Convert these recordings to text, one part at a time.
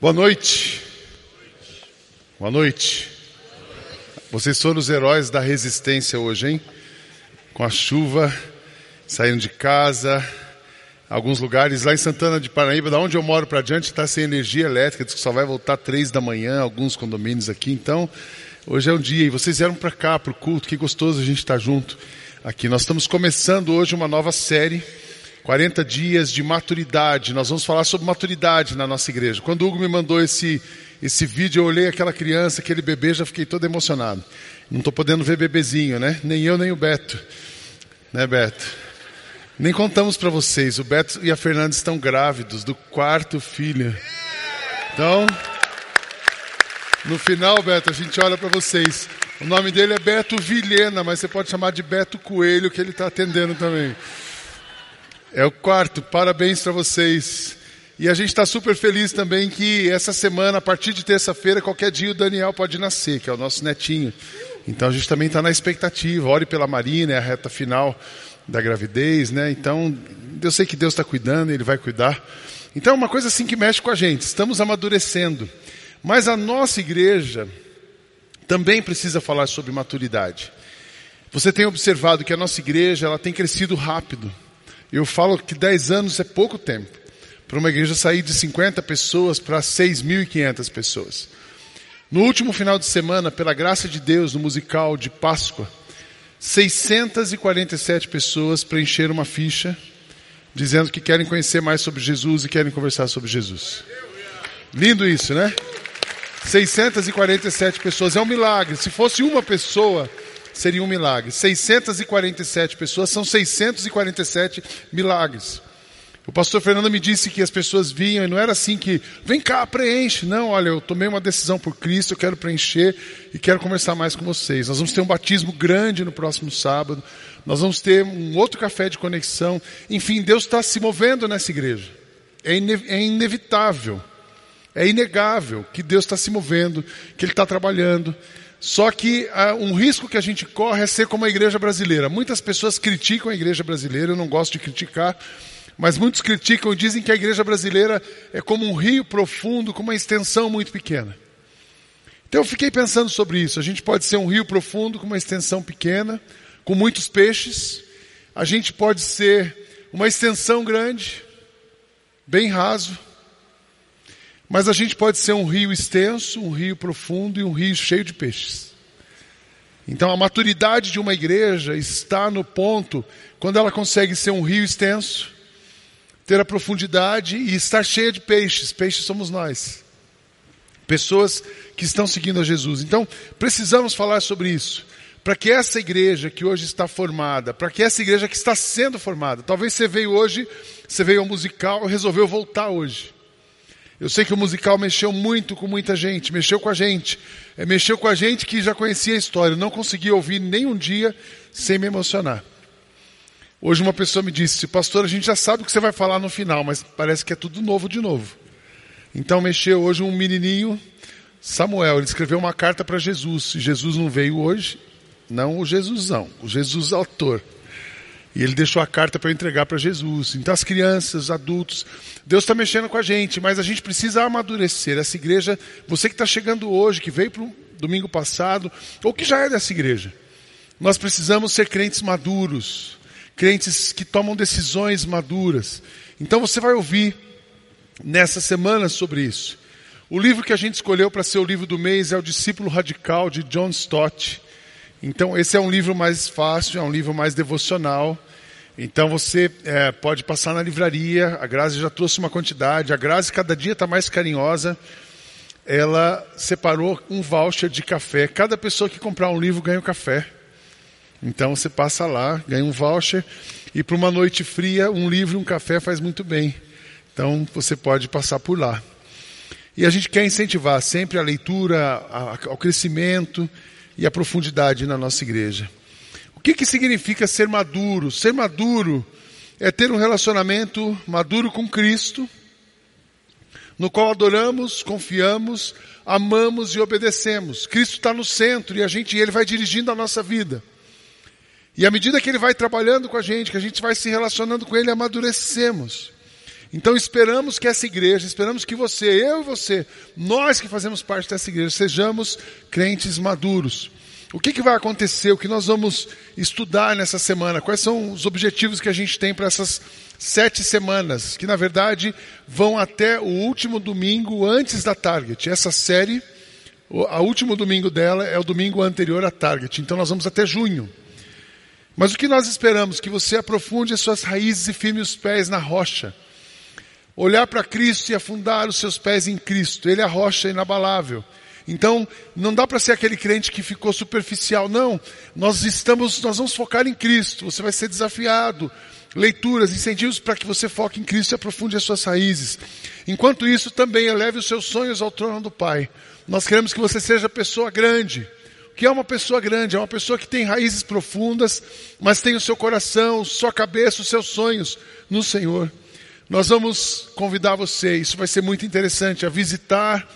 Boa noite. Boa noite. Vocês foram os heróis da resistência hoje, hein? Com a chuva, saindo de casa, alguns lugares lá em Santana de Paraíba, da onde eu moro para diante, está sem energia elétrica, diz que só vai voltar três da manhã, alguns condomínios aqui. Então, hoje é um dia e vocês vieram para cá para o culto. Que gostoso a gente estar tá junto aqui. Nós estamos começando hoje uma nova série 40 dias de maturidade. Nós vamos falar sobre maturidade na nossa igreja. Quando o Hugo me mandou esse, esse vídeo, eu olhei aquela criança, aquele bebê, já fiquei todo emocionado. Não estou podendo ver bebezinho, né? Nem eu, nem o Beto. Né, Beto? Nem contamos para vocês. O Beto e a Fernanda estão grávidos do quarto filho. Então, no final, Beto, a gente olha para vocês. O nome dele é Beto Vilhena, mas você pode chamar de Beto Coelho, que ele está atendendo também. É o quarto, parabéns para vocês. E a gente está super feliz também que essa semana, a partir de terça-feira, qualquer dia o Daniel pode nascer, que é o nosso netinho. Então a gente também está na expectativa. Ore pela Marina, é a reta final da gravidez, né? Então eu sei que Deus está cuidando, Ele vai cuidar. Então é uma coisa assim que mexe com a gente. Estamos amadurecendo. Mas a nossa igreja também precisa falar sobre maturidade. Você tem observado que a nossa igreja ela tem crescido rápido. Eu falo que 10 anos é pouco tempo para uma igreja sair de 50 pessoas para 6.500 pessoas. No último final de semana, pela graça de Deus, no musical de Páscoa, 647 pessoas preencheram uma ficha dizendo que querem conhecer mais sobre Jesus e querem conversar sobre Jesus. Lindo isso, né? 647 pessoas, é um milagre. Se fosse uma pessoa, seria um milagre. 647 pessoas são 647 milagres. O pastor Fernando me disse que as pessoas vinham e não era assim que, vem cá, preenche. Não, olha, eu tomei uma decisão por Cristo, eu quero preencher e quero conversar mais com vocês. Nós vamos ter um batismo grande no próximo sábado. Nós vamos ter um outro café de conexão. Enfim, Deus está se movendo nessa igreja. É, ine é inevitável. É inegável que Deus está se movendo, que Ele está trabalhando. Só que uh, um risco que a gente corre é ser como a igreja brasileira. Muitas pessoas criticam a igreja brasileira, eu não gosto de criticar, mas muitos criticam e dizem que a igreja brasileira é como um rio profundo com uma extensão muito pequena. Então eu fiquei pensando sobre isso. A gente pode ser um rio profundo com uma extensão pequena, com muitos peixes. A gente pode ser uma extensão grande, bem raso, mas a gente pode ser um rio extenso, um rio profundo e um rio cheio de peixes. Então a maturidade de uma igreja está no ponto quando ela consegue ser um rio extenso, ter a profundidade e estar cheia de peixes. Peixes somos nós. Pessoas que estão seguindo a Jesus. Então precisamos falar sobre isso. Para que essa igreja que hoje está formada, para que essa igreja que está sendo formada, talvez você veio hoje, você veio ao musical resolveu voltar hoje. Eu sei que o musical mexeu muito com muita gente, mexeu com a gente. É, mexeu com a gente que já conhecia a história, não conseguia ouvir nem um dia sem me emocionar. Hoje uma pessoa me disse, pastor, a gente já sabe o que você vai falar no final, mas parece que é tudo novo de novo. Então mexeu hoje um menininho, Samuel, ele escreveu uma carta para Jesus. Jesus não veio hoje, não o Jesusão, o Jesus autor. E ele deixou a carta para entregar para Jesus. Então, as crianças, os adultos, Deus está mexendo com a gente, mas a gente precisa amadurecer. Essa igreja, você que está chegando hoje, que veio para o domingo passado, ou que já é dessa igreja, nós precisamos ser crentes maduros, crentes que tomam decisões maduras. Então, você vai ouvir nessa semana sobre isso. O livro que a gente escolheu para ser o livro do mês é O Discípulo Radical, de John Stott. Então, esse é um livro mais fácil, é um livro mais devocional. Então você é, pode passar na livraria, a Grazi já trouxe uma quantidade, a Grazi cada dia está mais carinhosa. Ela separou um voucher de café. Cada pessoa que comprar um livro ganha um café. Então você passa lá, ganha um voucher. E para uma noite fria, um livro e um café faz muito bem. Então você pode passar por lá. E a gente quer incentivar sempre a leitura, ao crescimento e a profundidade na nossa igreja. O que, que significa ser maduro? Ser maduro é ter um relacionamento maduro com Cristo, no qual adoramos, confiamos, amamos e obedecemos. Cristo está no centro e a gente, ele vai dirigindo a nossa vida. E à medida que ele vai trabalhando com a gente, que a gente vai se relacionando com ele, amadurecemos. Então esperamos que essa igreja, esperamos que você, eu e você, nós que fazemos parte dessa igreja, sejamos crentes maduros. O que, que vai acontecer? O que nós vamos estudar nessa semana? Quais são os objetivos que a gente tem para essas sete semanas? Que na verdade vão até o último domingo antes da Target. Essa série, o último domingo dela é o domingo anterior à Target. Então nós vamos até junho. Mas o que nós esperamos? Que você aprofunde as suas raízes e firme os pés na rocha. Olhar para Cristo e afundar os seus pés em Cristo. Ele é a rocha inabalável. Então, não dá para ser aquele crente que ficou superficial, não. Nós estamos, nós vamos focar em Cristo. Você vai ser desafiado. Leituras, incentivos para que você foque em Cristo e aprofunde as suas raízes. Enquanto isso, também eleve os seus sonhos ao trono do Pai. Nós queremos que você seja pessoa grande. O que é uma pessoa grande? É uma pessoa que tem raízes profundas, mas tem o seu coração, sua cabeça, os seus sonhos no Senhor. Nós vamos convidar você, isso vai ser muito interessante, a visitar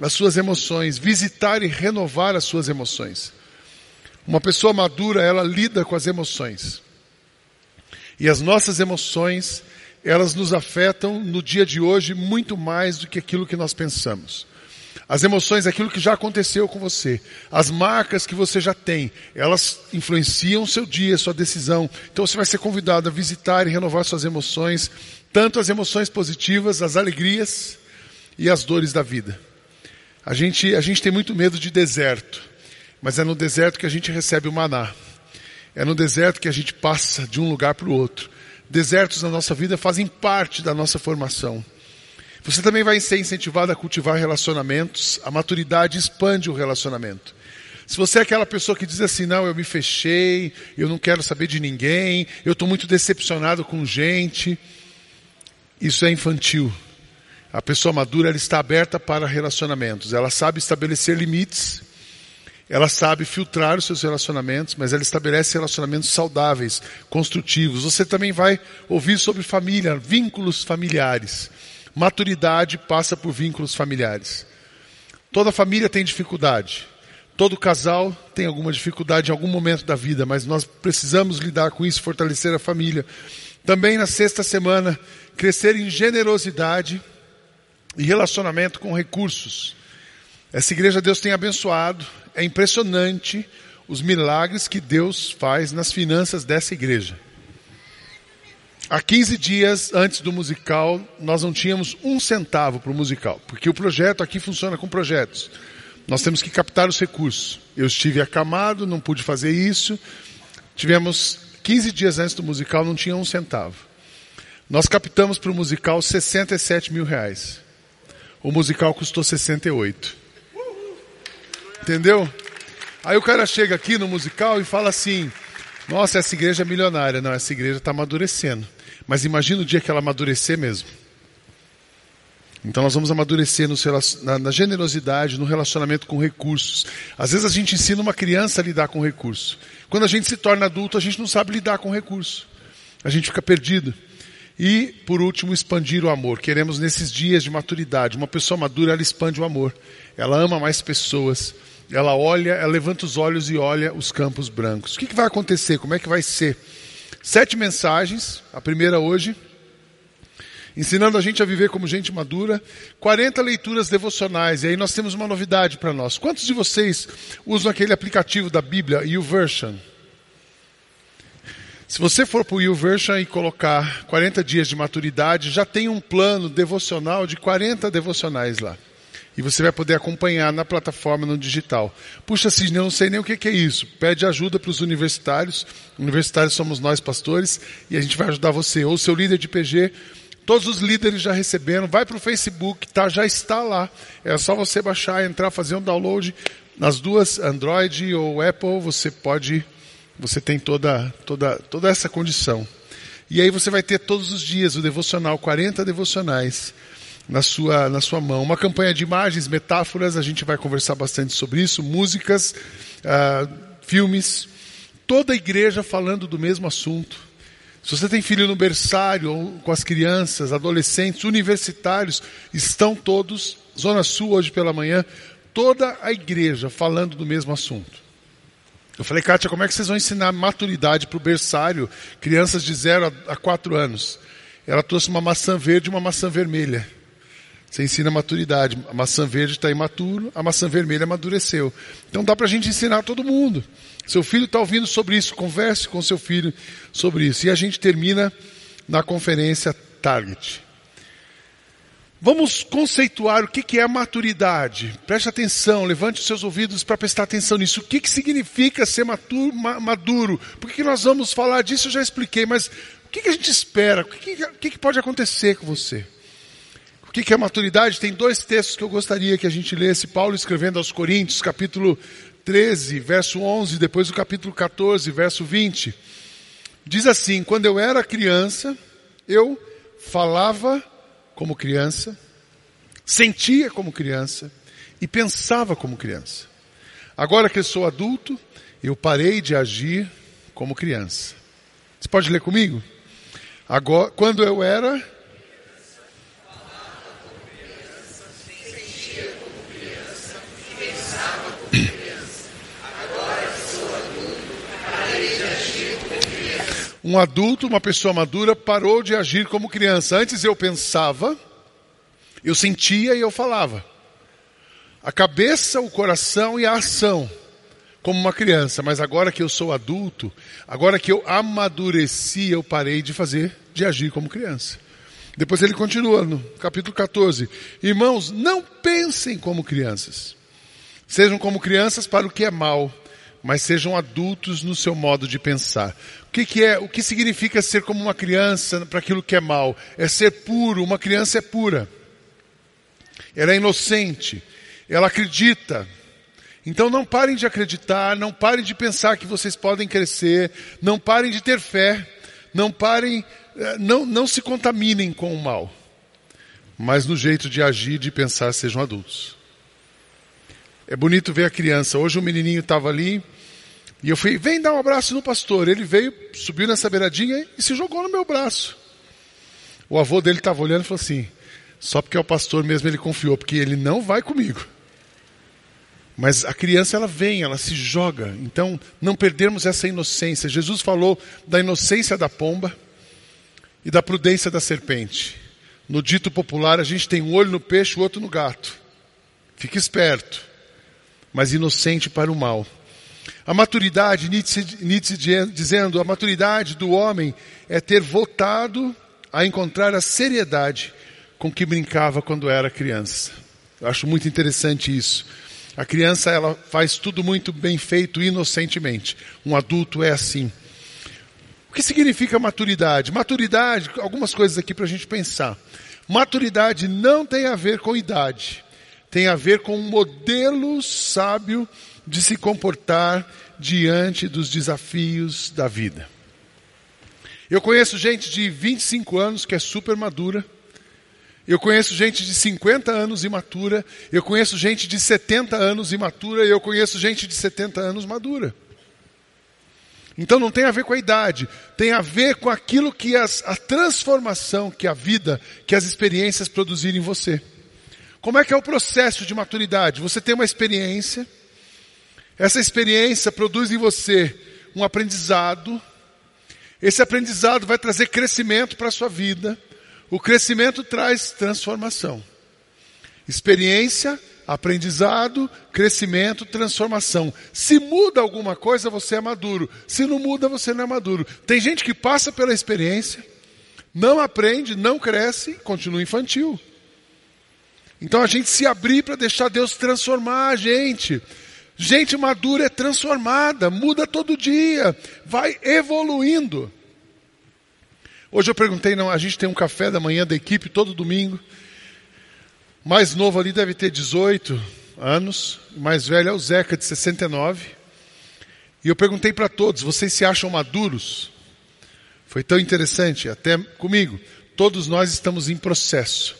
as suas emoções, visitar e renovar as suas emoções. Uma pessoa madura, ela lida com as emoções. E as nossas emoções, elas nos afetam no dia de hoje muito mais do que aquilo que nós pensamos. As emoções, aquilo que já aconteceu com você, as marcas que você já tem, elas influenciam o seu dia, sua decisão. Então você vai ser convidado a visitar e renovar suas emoções, tanto as emoções positivas, as alegrias e as dores da vida. A gente, a gente tem muito medo de deserto, mas é no deserto que a gente recebe o maná. É no deserto que a gente passa de um lugar para o outro. Desertos na nossa vida fazem parte da nossa formação. Você também vai ser incentivado a cultivar relacionamentos. A maturidade expande o relacionamento. Se você é aquela pessoa que diz assim, não, eu me fechei, eu não quero saber de ninguém, eu estou muito decepcionado com gente, isso é infantil. A pessoa madura ela está aberta para relacionamentos. Ela sabe estabelecer limites. Ela sabe filtrar os seus relacionamentos, mas ela estabelece relacionamentos saudáveis, construtivos. Você também vai ouvir sobre família, vínculos familiares. Maturidade passa por vínculos familiares. Toda família tem dificuldade. Todo casal tem alguma dificuldade em algum momento da vida, mas nós precisamos lidar com isso, fortalecer a família. Também na sexta semana, crescer em generosidade e relacionamento com recursos. Essa igreja Deus tem abençoado. É impressionante os milagres que Deus faz nas finanças dessa igreja. Há 15 dias antes do musical, nós não tínhamos um centavo para o musical, porque o projeto aqui funciona com projetos. Nós temos que captar os recursos. Eu estive acamado, não pude fazer isso. Tivemos 15 dias antes do musical, não tinha um centavo. Nós captamos para o musical 67 mil reais. O musical custou 68. Entendeu? Aí o cara chega aqui no musical e fala assim: Nossa, essa igreja é milionária. Não, essa igreja está amadurecendo. Mas imagina o dia que ela amadurecer mesmo. Então nós vamos amadurecer no, na, na, generosidade, no relacionamento com recursos. Às vezes a gente ensina uma criança a lidar com recurso. Quando a gente se torna adulto, a gente não sabe lidar com recurso. A gente fica perdido. E, por último, expandir o amor. Queremos, nesses dias de maturidade, uma pessoa madura, ela expande o amor. Ela ama mais pessoas. Ela olha, ela levanta os olhos e olha os campos brancos. O que, que vai acontecer? Como é que vai ser? Sete mensagens. A primeira hoje. Ensinando a gente a viver como gente madura. 40 leituras devocionais. E aí nós temos uma novidade para nós. Quantos de vocês usam aquele aplicativo da Bíblia, YouVersion? Se você for para o YouVersion e colocar 40 dias de maturidade, já tem um plano devocional de 40 devocionais lá. E você vai poder acompanhar na plataforma no digital. Puxa, Cisne, eu não sei nem o que é isso. Pede ajuda para os universitários. Universitários somos nós, pastores, e a gente vai ajudar você. Ou seu líder de PG. Todos os líderes já receberam. Vai para o Facebook, tá, já está lá. É só você baixar, entrar, fazer um download. Nas duas, Android ou Apple, você pode você tem toda, toda, toda essa condição. E aí você vai ter todos os dias o devocional, 40 devocionais na sua, na sua mão. Uma campanha de imagens, metáforas, a gente vai conversar bastante sobre isso, músicas, uh, filmes, toda a igreja falando do mesmo assunto. Se você tem filho no berçário, com as crianças, adolescentes, universitários, estão todos, Zona Sul hoje pela manhã, toda a igreja falando do mesmo assunto. Eu falei, Kátia, como é que vocês vão ensinar maturidade para o berçário, crianças de 0 a 4 anos? ela trouxe uma maçã verde e uma maçã vermelha. Você ensina maturidade. A maçã verde está imaturo, a maçã vermelha amadureceu. Então dá para a gente ensinar todo mundo. Seu filho está ouvindo sobre isso, converse com seu filho sobre isso. E a gente termina na conferência Target. Vamos conceituar o que é maturidade. Preste atenção, levante os seus ouvidos para prestar atenção nisso. O que, significa ser maduro? Por que nós vamos falar disso? Eu já expliquei, mas o que, a gente espera? O que pode acontecer com você? O que é maturidade? Tem dois textos que eu gostaria que a gente lesse. Paulo escrevendo aos Coríntios, capítulo 13, verso 11, depois o capítulo 14, verso 20. Diz assim: Quando eu era criança, eu falava como criança, sentia como criança e pensava como criança. Agora que eu sou adulto, eu parei de agir como criança. Você pode ler comigo? Agora, quando eu era Um adulto, uma pessoa madura, parou de agir como criança. Antes eu pensava, eu sentia e eu falava. A cabeça, o coração e a ação, como uma criança. Mas agora que eu sou adulto, agora que eu amadureci, eu parei de fazer, de agir como criança. Depois ele continua no capítulo 14: Irmãos, não pensem como crianças. Sejam como crianças para o que é mal, mas sejam adultos no seu modo de pensar. O que, que, é, o que significa ser como uma criança para aquilo que é mal? É ser puro. Uma criança é pura. Ela é inocente. Ela acredita. Então não parem de acreditar, não parem de pensar que vocês podem crescer, não parem de ter fé, não parem, eh, não, não se contaminem com o mal. Mas no jeito de agir, de pensar, sejam adultos. É bonito ver a criança. Hoje o menininho estava ali, e eu fui, vem dar um abraço no pastor. Ele veio, subiu nessa beiradinha e se jogou no meu braço. O avô dele estava olhando e falou assim: só porque é o pastor mesmo ele confiou, porque ele não vai comigo. Mas a criança ela vem, ela se joga. Então, não perdermos essa inocência. Jesus falou da inocência da pomba e da prudência da serpente. No dito popular, a gente tem um olho no peixe, o outro no gato. Fique esperto, mas inocente para o mal. A maturidade, Nietzsche, Nietzsche dizendo, a maturidade do homem é ter voltado a encontrar a seriedade com que brincava quando era criança. Eu acho muito interessante isso. A criança ela faz tudo muito bem feito inocentemente. Um adulto é assim. O que significa maturidade? Maturidade, algumas coisas aqui para a gente pensar. Maturidade não tem a ver com idade, tem a ver com um modelo sábio de se comportar diante dos desafios da vida. Eu conheço gente de 25 anos que é super madura. Eu conheço gente de 50 anos imatura. Eu conheço gente de 70 anos imatura. E eu conheço gente de 70 anos madura. Então não tem a ver com a idade, tem a ver com aquilo que as, a transformação que a vida, que as experiências produzirem em você. Como é que é o processo de maturidade? Você tem uma experiência, essa experiência produz em você um aprendizado. Esse aprendizado vai trazer crescimento para a sua vida. O crescimento traz transformação. Experiência, aprendizado, crescimento, transformação. Se muda alguma coisa, você é maduro. Se não muda, você não é maduro. Tem gente que passa pela experiência, não aprende, não cresce, continua infantil. Então a gente se abrir para deixar Deus transformar a gente. Gente madura é transformada, muda todo dia, vai evoluindo. Hoje eu perguntei, não, a gente tem um café da manhã da equipe todo domingo. Mais novo ali deve ter 18 anos, mais velho é o Zeca de 69. E eu perguntei para todos, vocês se acham maduros? Foi tão interessante, até comigo. Todos nós estamos em processo.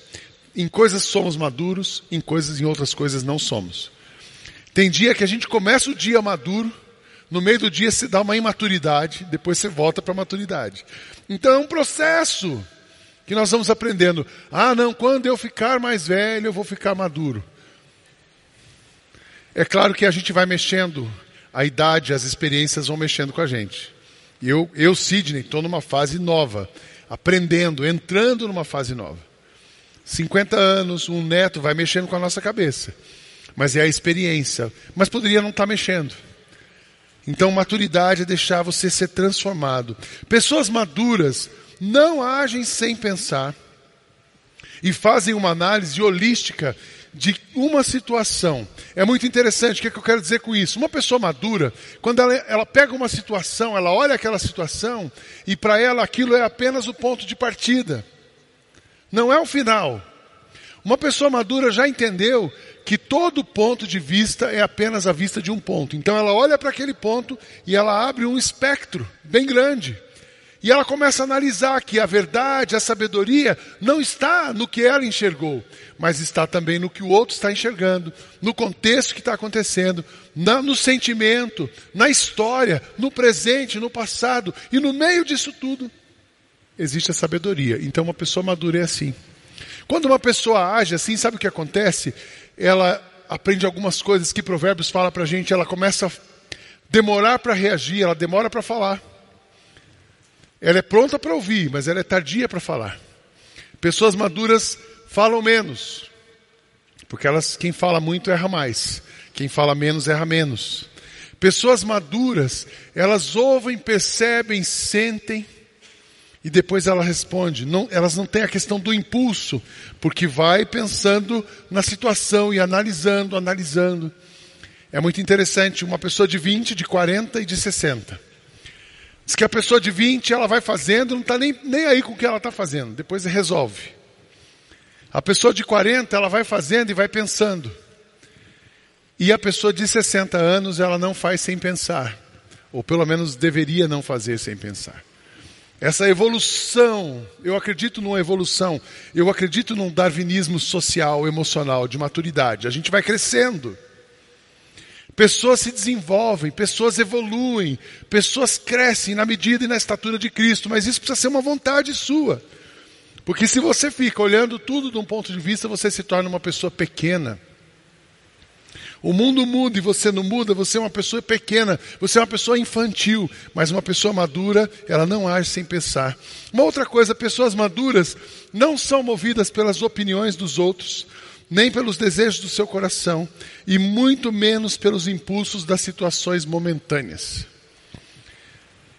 Em coisas somos maduros, em coisas em outras coisas não somos. Tem dia que a gente começa o dia maduro, no meio do dia se dá uma imaturidade, depois você volta para a maturidade. Então é um processo que nós vamos aprendendo. Ah, não, quando eu ficar mais velho, eu vou ficar maduro. É claro que a gente vai mexendo, a idade, as experiências vão mexendo com a gente. Eu, eu Sidney, estou numa fase nova. aprendendo, entrando numa fase nova. 50 anos, um neto vai mexendo com a nossa cabeça. Mas é a experiência. Mas poderia não estar mexendo. Então, maturidade é deixar você ser transformado. Pessoas maduras não agem sem pensar e fazem uma análise holística de uma situação. É muito interessante, o que, é que eu quero dizer com isso? Uma pessoa madura, quando ela, ela pega uma situação, ela olha aquela situação e para ela aquilo é apenas o ponto de partida, não é o final. Uma pessoa madura já entendeu que todo ponto de vista é apenas a vista de um ponto. Então ela olha para aquele ponto e ela abre um espectro bem grande. E ela começa a analisar que a verdade, a sabedoria, não está no que ela enxergou, mas está também no que o outro está enxergando, no contexto que está acontecendo, na, no sentimento, na história, no presente, no passado. E no meio disso tudo, existe a sabedoria. Então uma pessoa madura é assim. Quando uma pessoa age assim, sabe o que acontece? Ela aprende algumas coisas que Provérbios fala para a gente, ela começa a demorar para reagir, ela demora para falar. Ela é pronta para ouvir, mas ela é tardia para falar. Pessoas maduras falam menos, porque elas, quem fala muito erra mais, quem fala menos erra menos. Pessoas maduras, elas ouvem, percebem, sentem e depois ela responde. Não, elas não têm a questão do impulso, porque vai pensando na situação e analisando, analisando. É muito interessante, uma pessoa de 20, de 40 e de 60 Diz que a pessoa de 20 ela vai fazendo, não está nem, nem aí com o que ela está fazendo, depois resolve. A pessoa de 40 ela vai fazendo e vai pensando. E a pessoa de 60 anos ela não faz sem pensar, ou pelo menos deveria não fazer sem pensar. Essa evolução, eu acredito numa evolução, eu acredito num darwinismo social, emocional, de maturidade. A gente vai crescendo. Pessoas se desenvolvem, pessoas evoluem, pessoas crescem na medida e na estatura de Cristo, mas isso precisa ser uma vontade sua. Porque se você fica olhando tudo de um ponto de vista, você se torna uma pessoa pequena. O mundo muda e você não muda, você é uma pessoa pequena, você é uma pessoa infantil, mas uma pessoa madura, ela não age sem pensar. Uma outra coisa, pessoas maduras não são movidas pelas opiniões dos outros, nem pelos desejos do seu coração, e muito menos pelos impulsos das situações momentâneas.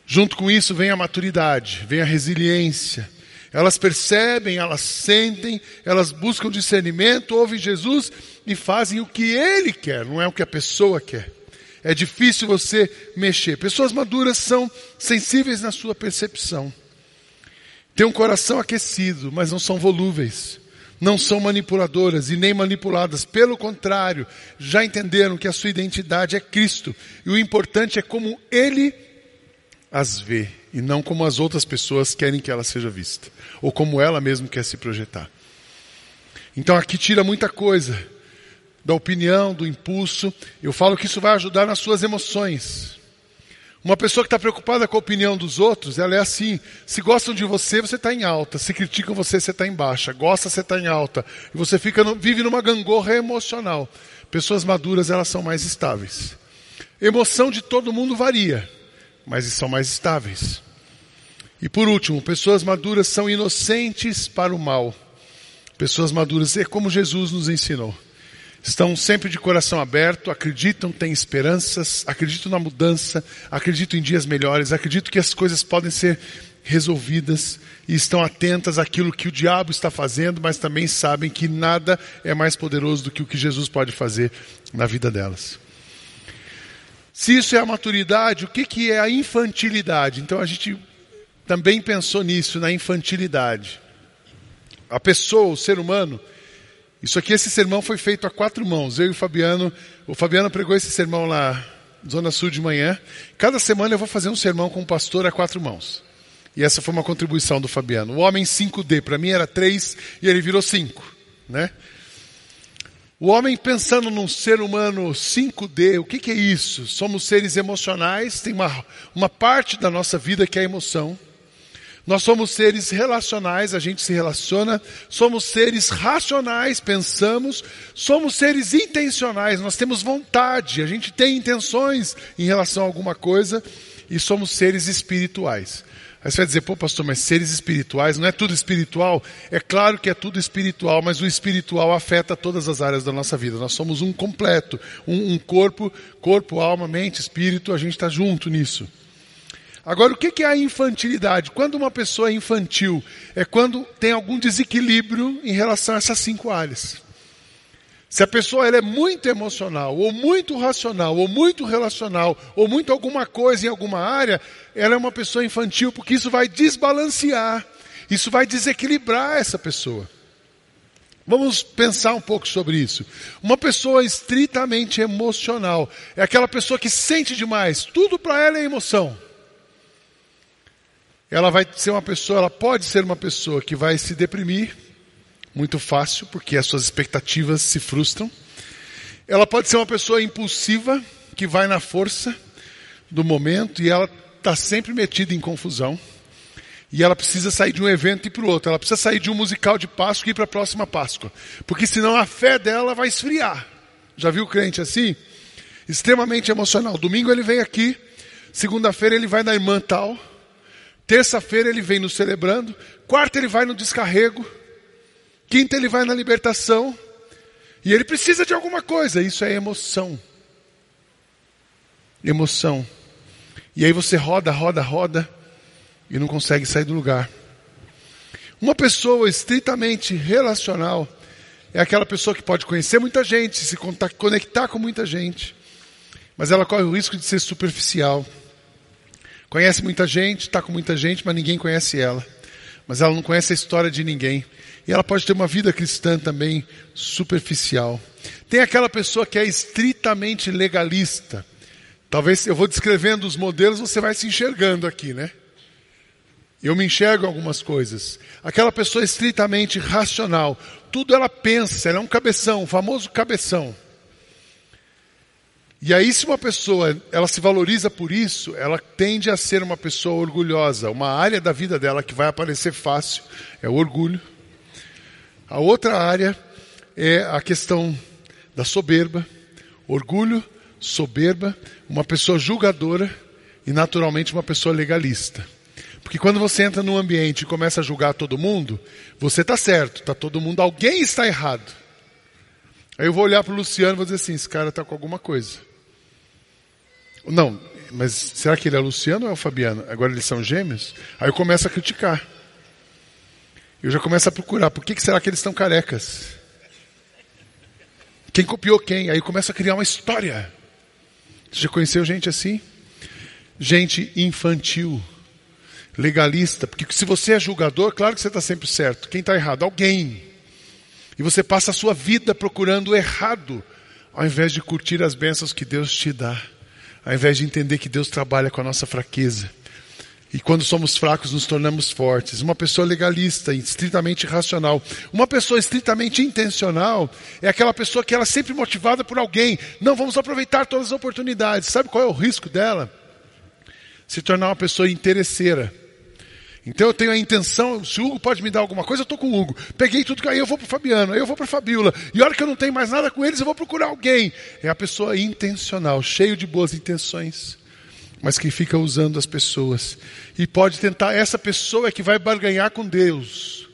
Junto com isso vem a maturidade, vem a resiliência. Elas percebem, elas sentem, elas buscam discernimento, ouvem Jesus e fazem o que ele quer, não é o que a pessoa quer. É difícil você mexer. Pessoas maduras são sensíveis na sua percepção. Têm um coração aquecido, mas não são volúveis não são manipuladoras e nem manipuladas. Pelo contrário, já entenderam que a sua identidade é Cristo. E o importante é como Ele as vê e não como as outras pessoas querem que ela seja vista. Ou como ela mesma quer se projetar. Então aqui tira muita coisa da opinião, do impulso. Eu falo que isso vai ajudar nas suas emoções. Uma pessoa que está preocupada com a opinião dos outros, ela é assim: se gostam de você, você está em alta. Se criticam você, você está em baixa. Gosta, você está em alta. E você fica vive numa gangorra emocional. Pessoas maduras, elas são mais estáveis. Emoção de todo mundo varia, mas são mais estáveis. E por último, pessoas maduras são inocentes para o mal. Pessoas maduras é como Jesus nos ensinou estão sempre de coração aberto, acreditam, têm esperanças, acreditam na mudança, acreditam em dias melhores, acreditam que as coisas podem ser resolvidas e estão atentas àquilo que o diabo está fazendo, mas também sabem que nada é mais poderoso do que o que Jesus pode fazer na vida delas. Se isso é a maturidade, o que, que é a infantilidade? Então a gente também pensou nisso, na infantilidade. A pessoa, o ser humano, isso aqui, esse sermão foi feito a quatro mãos. Eu e o Fabiano, o Fabiano pregou esse sermão lá na Zona Sul de manhã. Cada semana eu vou fazer um sermão com o pastor a quatro mãos. E essa foi uma contribuição do Fabiano. O homem 5D, para mim era 3 e ele virou 5. Né? O homem pensando num ser humano 5D, o que, que é isso? Somos seres emocionais, tem uma, uma parte da nossa vida que é a emoção. Nós somos seres relacionais, a gente se relaciona, somos seres racionais, pensamos, somos seres intencionais, nós temos vontade, a gente tem intenções em relação a alguma coisa e somos seres espirituais. Aí você vai dizer, pô, pastor, mas seres espirituais, não é tudo espiritual? É claro que é tudo espiritual, mas o espiritual afeta todas as áreas da nossa vida. Nós somos um completo, um, um corpo, corpo, alma, mente, espírito, a gente está junto nisso. Agora, o que é a infantilidade? Quando uma pessoa é infantil, é quando tem algum desequilíbrio em relação a essas cinco áreas. Se a pessoa ela é muito emocional, ou muito racional, ou muito relacional, ou muito alguma coisa em alguma área, ela é uma pessoa infantil, porque isso vai desbalancear, isso vai desequilibrar essa pessoa. Vamos pensar um pouco sobre isso. Uma pessoa estritamente emocional é aquela pessoa que sente demais, tudo para ela é emoção. Ela vai ser uma pessoa, ela pode ser uma pessoa que vai se deprimir, muito fácil, porque as suas expectativas se frustram. Ela pode ser uma pessoa impulsiva, que vai na força do momento e ela está sempre metida em confusão. E ela precisa sair de um evento e para o outro. Ela precisa sair de um musical de Páscoa e ir para a próxima Páscoa. Porque senão a fé dela vai esfriar. Já viu o crente assim? Extremamente emocional. Domingo ele vem aqui. Segunda-feira ele vai na irmã tal. Terça-feira ele vem no celebrando. Quarta ele vai no descarrego. Quinta ele vai na libertação. E ele precisa de alguma coisa. Isso é emoção. Emoção. E aí você roda, roda, roda e não consegue sair do lugar. Uma pessoa estritamente relacional é aquela pessoa que pode conhecer muita gente, se conectar com muita gente, mas ela corre o risco de ser superficial. Conhece muita gente, está com muita gente, mas ninguém conhece ela. Mas ela não conhece a história de ninguém. E ela pode ter uma vida cristã também superficial. Tem aquela pessoa que é estritamente legalista. Talvez eu vou descrevendo os modelos, você vai se enxergando aqui, né? Eu me enxergo algumas coisas. Aquela pessoa estritamente racional, tudo ela pensa, ela é um cabeção, o famoso cabeção. E aí, se uma pessoa ela se valoriza por isso, ela tende a ser uma pessoa orgulhosa. Uma área da vida dela que vai aparecer fácil é o orgulho. A outra área é a questão da soberba, orgulho, soberba, uma pessoa julgadora e naturalmente uma pessoa legalista. Porque quando você entra num ambiente e começa a julgar todo mundo, você está certo, está todo mundo, alguém está errado. Aí eu vou olhar para o Luciano e vou dizer assim, esse cara está com alguma coisa. Não, mas será que ele é Luciano ou é o Fabiano? Agora eles são gêmeos? Aí eu começo a criticar. Eu já começo a procurar, por que, que será que eles estão carecas? Quem copiou quem? Aí começa a criar uma história. Você já conheceu gente assim? Gente infantil, legalista, porque se você é julgador, claro que você está sempre certo. Quem está errado? Alguém. E você passa a sua vida procurando o errado, ao invés de curtir as bênçãos que Deus te dá, ao invés de entender que Deus trabalha com a nossa fraqueza. E quando somos fracos, nos tornamos fortes. Uma pessoa legalista, estritamente racional. Uma pessoa estritamente intencional é aquela pessoa que ela é sempre motivada por alguém. Não, vamos aproveitar todas as oportunidades. Sabe qual é o risco dela? Se tornar uma pessoa interesseira. Então eu tenho a intenção, se o Hugo pode me dar alguma coisa, eu estou com o Hugo. Peguei tudo, aí eu vou para o Fabiano, aí eu vou para a Fabiola. E a hora que eu não tenho mais nada com eles, eu vou procurar alguém. É a pessoa intencional, cheio de boas intenções mas que fica usando as pessoas. E pode tentar, essa pessoa é que vai barganhar com Deus.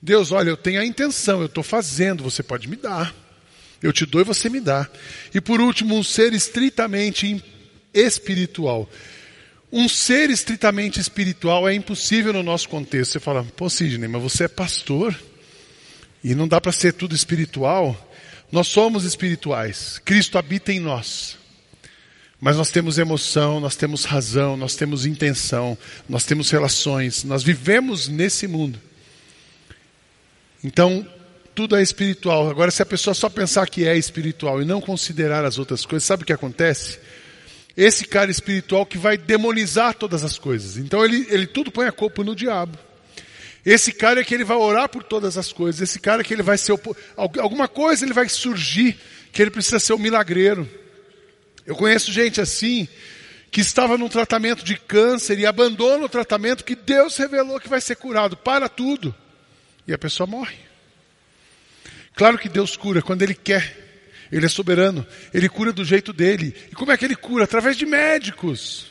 Deus, olha, eu tenho a intenção, eu estou fazendo, você pode me dar. Eu te dou e você me dá. E por último, um ser estritamente espiritual. Um ser estritamente espiritual é impossível no nosso contexto. Você fala, pô Sidney, mas você é pastor e não dá para ser tudo espiritual. Nós somos espirituais. Cristo habita em nós. Mas nós temos emoção, nós temos razão, nós temos intenção, nós temos relações, nós vivemos nesse mundo. Então, tudo é espiritual. Agora, se a pessoa só pensar que é espiritual e não considerar as outras coisas, sabe o que acontece? Esse cara espiritual que vai demonizar todas as coisas. Então, ele, ele tudo põe a culpa no diabo. Esse cara é que ele vai orar por todas as coisas. Esse cara é que ele vai ser. Alguma coisa ele vai surgir que ele precisa ser o milagreiro. Eu conheço gente assim, que estava num tratamento de câncer e abandona o tratamento que Deus revelou que vai ser curado. Para tudo. E a pessoa morre. Claro que Deus cura quando Ele quer. Ele é soberano. Ele cura do jeito dele. E como é que Ele cura? Através de médicos.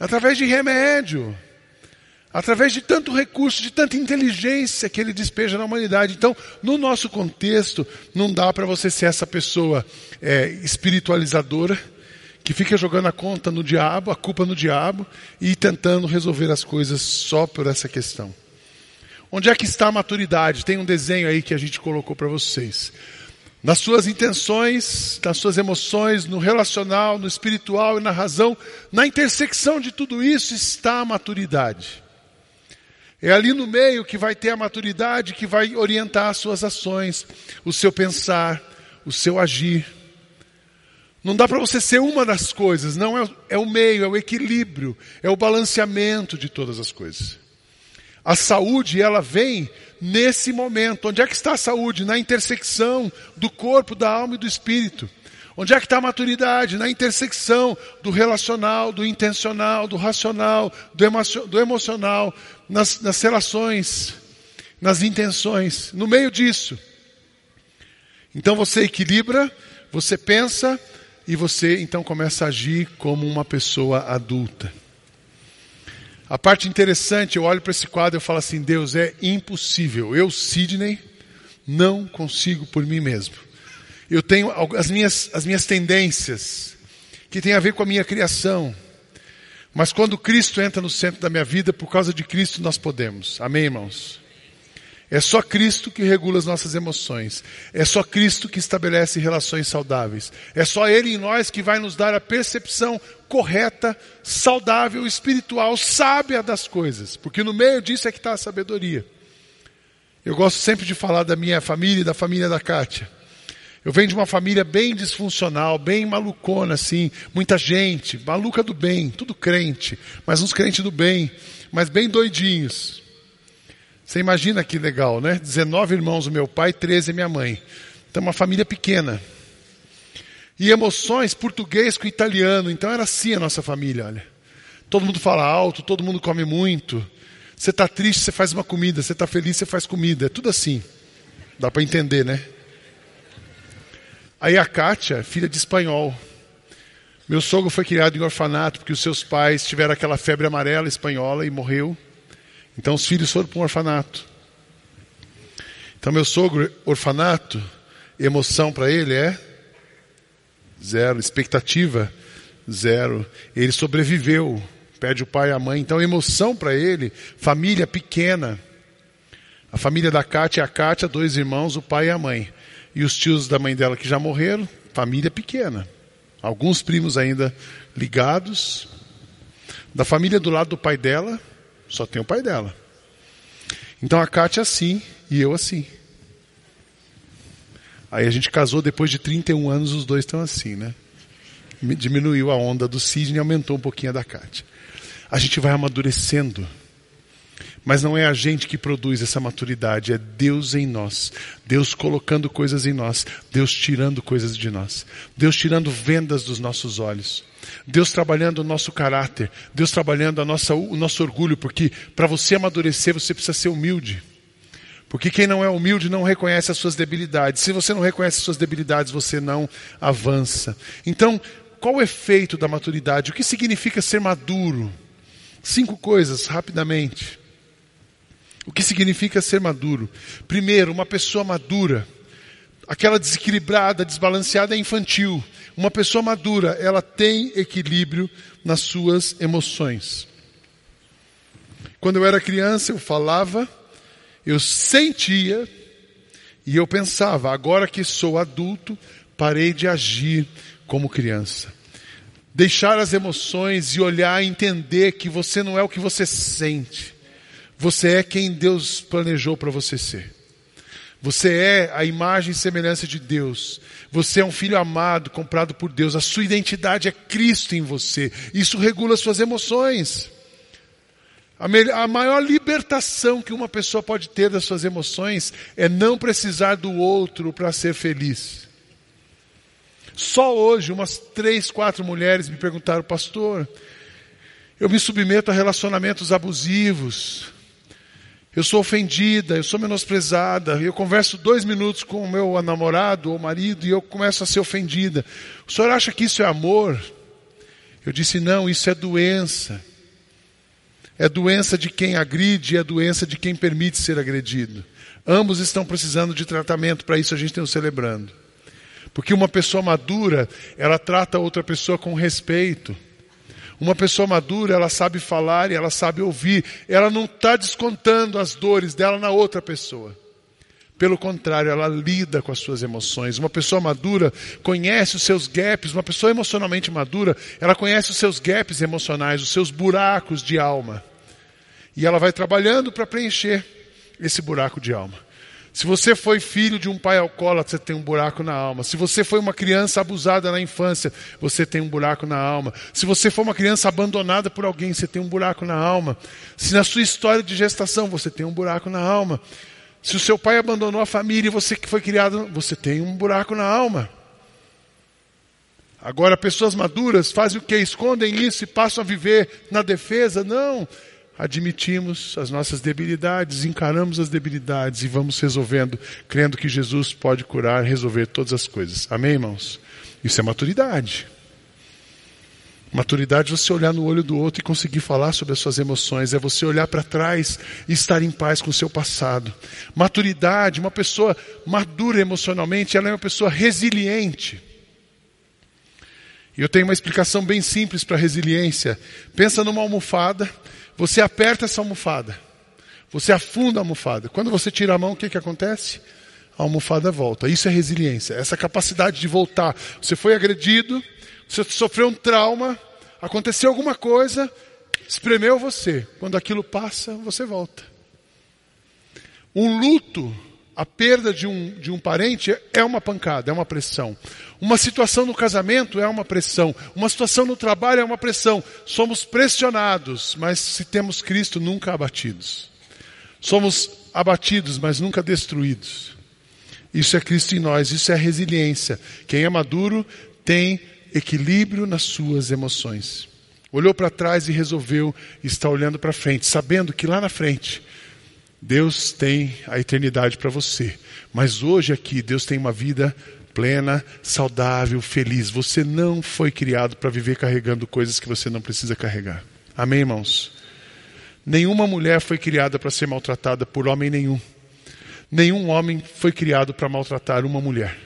Através de remédio. através de tanto recurso, de tanta inteligência que ele despeja na humanidade. Então, no nosso contexto, não dá para você ser essa pessoa é, espiritualizadora que fica jogando a conta no diabo, a culpa no diabo e tentando resolver as coisas só por essa questão. Onde é que está a maturidade? Tem um desenho aí que a gente colocou para vocês. Nas suas intenções, nas suas emoções, no relacional, no espiritual e na razão, na intersecção de tudo isso está a maturidade. É ali no meio que vai ter a maturidade que vai orientar as suas ações, o seu pensar, o seu agir. Não dá para você ser uma das coisas, não é, é o meio, é o equilíbrio, é o balanceamento de todas as coisas. A saúde, ela vem nesse momento. Onde é que está a saúde? Na intersecção do corpo, da alma e do espírito. Onde é que está a maturidade? Na intersecção do relacional, do intencional, do racional, do, emocio do emocional, nas, nas relações, nas intenções. No meio disso. Então você equilibra, você pensa e você então começa a agir como uma pessoa adulta. A parte interessante, eu olho para esse quadro e falo assim: Deus, é impossível. Eu, Sidney, não consigo por mim mesmo. Eu tenho as minhas, as minhas tendências, que tem a ver com a minha criação. Mas quando Cristo entra no centro da minha vida, por causa de Cristo nós podemos. Amém, irmãos? É só Cristo que regula as nossas emoções. É só Cristo que estabelece relações saudáveis. É só Ele em nós que vai nos dar a percepção correta, saudável, espiritual, sábia das coisas. Porque no meio disso é que está a sabedoria. Eu gosto sempre de falar da minha família e da família da Kátia. Eu venho de uma família bem disfuncional, bem malucona assim, muita gente, maluca do bem, tudo crente, mas uns crentes do bem, mas bem doidinhos. Você imagina que legal, né? 19 irmãos o meu pai, 13 minha mãe. Então uma família pequena. E emoções, português com italiano. Então era assim a nossa família, olha. Todo mundo fala alto, todo mundo come muito. Você está triste, você faz uma comida. Você está feliz, você faz comida. É tudo assim. Dá para entender, né? Aí a Kátia, filha de espanhol. Meu sogro foi criado em orfanato porque os seus pais tiveram aquela febre amarela espanhola e morreu. Então os filhos foram para um orfanato. Então meu sogro, orfanato, emoção para ele é zero, expectativa zero. Ele sobreviveu, perde o pai e a mãe. Então emoção para ele, família pequena. A família da Cátia é a Cátia, dois irmãos, o pai e a mãe. E os tios da mãe dela que já morreram, família pequena. Alguns primos ainda ligados. Da família do lado do pai dela, só tem o pai dela. Então a Kátia assim e eu assim. Aí a gente casou depois de 31 anos, os dois estão assim, né? Diminuiu a onda do Sidney e aumentou um pouquinho a da Kátia. A gente vai amadurecendo. Mas não é a gente que produz essa maturidade, é Deus em nós. Deus colocando coisas em nós, Deus tirando coisas de nós, Deus tirando vendas dos nossos olhos. Deus trabalhando o nosso caráter, Deus trabalhando a nossa, o nosso orgulho, porque para você amadurecer você precisa ser humilde. Porque quem não é humilde não reconhece as suas debilidades. Se você não reconhece as suas debilidades, você não avança. Então, qual o efeito da maturidade? O que significa ser maduro? Cinco coisas, rapidamente. O que significa ser maduro? Primeiro, uma pessoa madura, aquela desequilibrada, desbalanceada é infantil. Uma pessoa madura, ela tem equilíbrio nas suas emoções. Quando eu era criança, eu falava, eu sentia e eu pensava, agora que sou adulto, parei de agir como criança. Deixar as emoções e olhar e entender que você não é o que você sente. Você é quem Deus planejou para você ser. Você é a imagem e semelhança de Deus. Você é um filho amado, comprado por Deus. A sua identidade é Cristo em você. Isso regula suas emoções. A, melhor, a maior libertação que uma pessoa pode ter das suas emoções é não precisar do outro para ser feliz. Só hoje, umas três, quatro mulheres me perguntaram, pastor, eu me submeto a relacionamentos abusivos. Eu sou ofendida, eu sou menosprezada, eu converso dois minutos com o meu namorado ou marido e eu começo a ser ofendida. O senhor acha que isso é amor? Eu disse, não, isso é doença. É doença de quem agride e é doença de quem permite ser agredido. Ambos estão precisando de tratamento, para isso a gente tem o celebrando. Porque uma pessoa madura, ela trata outra pessoa com respeito. Uma pessoa madura, ela sabe falar e ela sabe ouvir. Ela não está descontando as dores dela na outra pessoa. Pelo contrário, ela lida com as suas emoções. Uma pessoa madura conhece os seus gaps. Uma pessoa emocionalmente madura, ela conhece os seus gaps emocionais, os seus buracos de alma. E ela vai trabalhando para preencher esse buraco de alma. Se você foi filho de um pai alcoólatra, você tem um buraco na alma. Se você foi uma criança abusada na infância, você tem um buraco na alma. Se você foi uma criança abandonada por alguém, você tem um buraco na alma. Se na sua história de gestação você tem um buraco na alma. Se o seu pai abandonou a família e você que foi criado, você tem um buraco na alma. Agora, pessoas maduras fazem o que? Escondem isso e passam a viver na defesa? Não admitimos as nossas debilidades, encaramos as debilidades e vamos resolvendo, crendo que Jesus pode curar, resolver todas as coisas. Amém, irmãos? Isso é maturidade. Maturidade é você olhar no olho do outro e conseguir falar sobre as suas emoções, é você olhar para trás e estar em paz com o seu passado. Maturidade, uma pessoa madura emocionalmente, ela é uma pessoa resiliente. E eu tenho uma explicação bem simples para resiliência. Pensa numa almofada você aperta essa almofada. Você afunda a almofada. Quando você tira a mão, o que, que acontece? A almofada volta. Isso é resiliência. Essa capacidade de voltar. Você foi agredido, você sofreu um trauma, aconteceu alguma coisa, espremeu você. Quando aquilo passa, você volta. Um luto a perda de um, de um parente é uma pancada, é uma pressão. Uma situação no casamento é uma pressão. Uma situação no trabalho é uma pressão. Somos pressionados, mas se temos Cristo, nunca abatidos. Somos abatidos, mas nunca destruídos. Isso é Cristo em nós, isso é resiliência. Quem é maduro tem equilíbrio nas suas emoções. Olhou para trás e resolveu estar olhando para frente, sabendo que lá na frente Deus tem a eternidade para você. Mas hoje aqui, Deus tem uma vida plena, saudável, feliz. Você não foi criado para viver carregando coisas que você não precisa carregar. Amém, irmãos? Nenhuma mulher foi criada para ser maltratada por homem nenhum. Nenhum homem foi criado para maltratar uma mulher.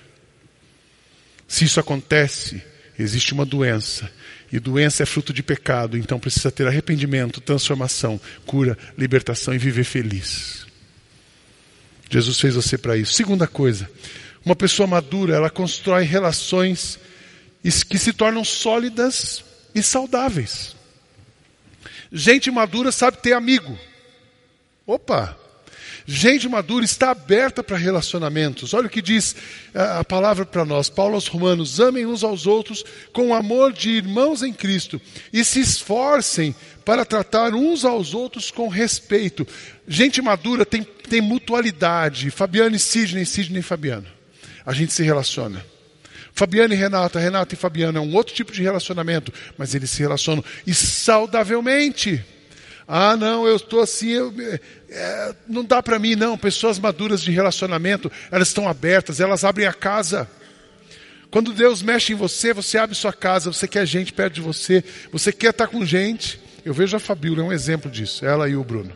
Se isso acontece, existe uma doença e doença é fruto de pecado, então precisa ter arrependimento, transformação, cura, libertação e viver feliz. Jesus fez você para isso. Segunda coisa, uma pessoa madura, ela constrói relações que se tornam sólidas e saudáveis. Gente madura sabe ter amigo. Opa! Gente madura está aberta para relacionamentos. Olha o que diz eh, a palavra para nós. Paulo aos Romanos: amem uns aos outros com o amor de irmãos em Cristo e se esforcem para tratar uns aos outros com respeito. Gente madura tem, tem mutualidade. Fabiano e Sidney, Sidney e Fabiano. A gente se relaciona. Fabiano e Renata, Renata e Fabiano é um outro tipo de relacionamento, mas eles se relacionam e saudavelmente. Ah, não, eu estou assim, eu, é, não dá para mim, não. Pessoas maduras de relacionamento, elas estão abertas, elas abrem a casa. Quando Deus mexe em você, você abre sua casa, você quer gente perto de você, você quer estar com gente. Eu vejo a Fabíola, é um exemplo disso, ela e o Bruno.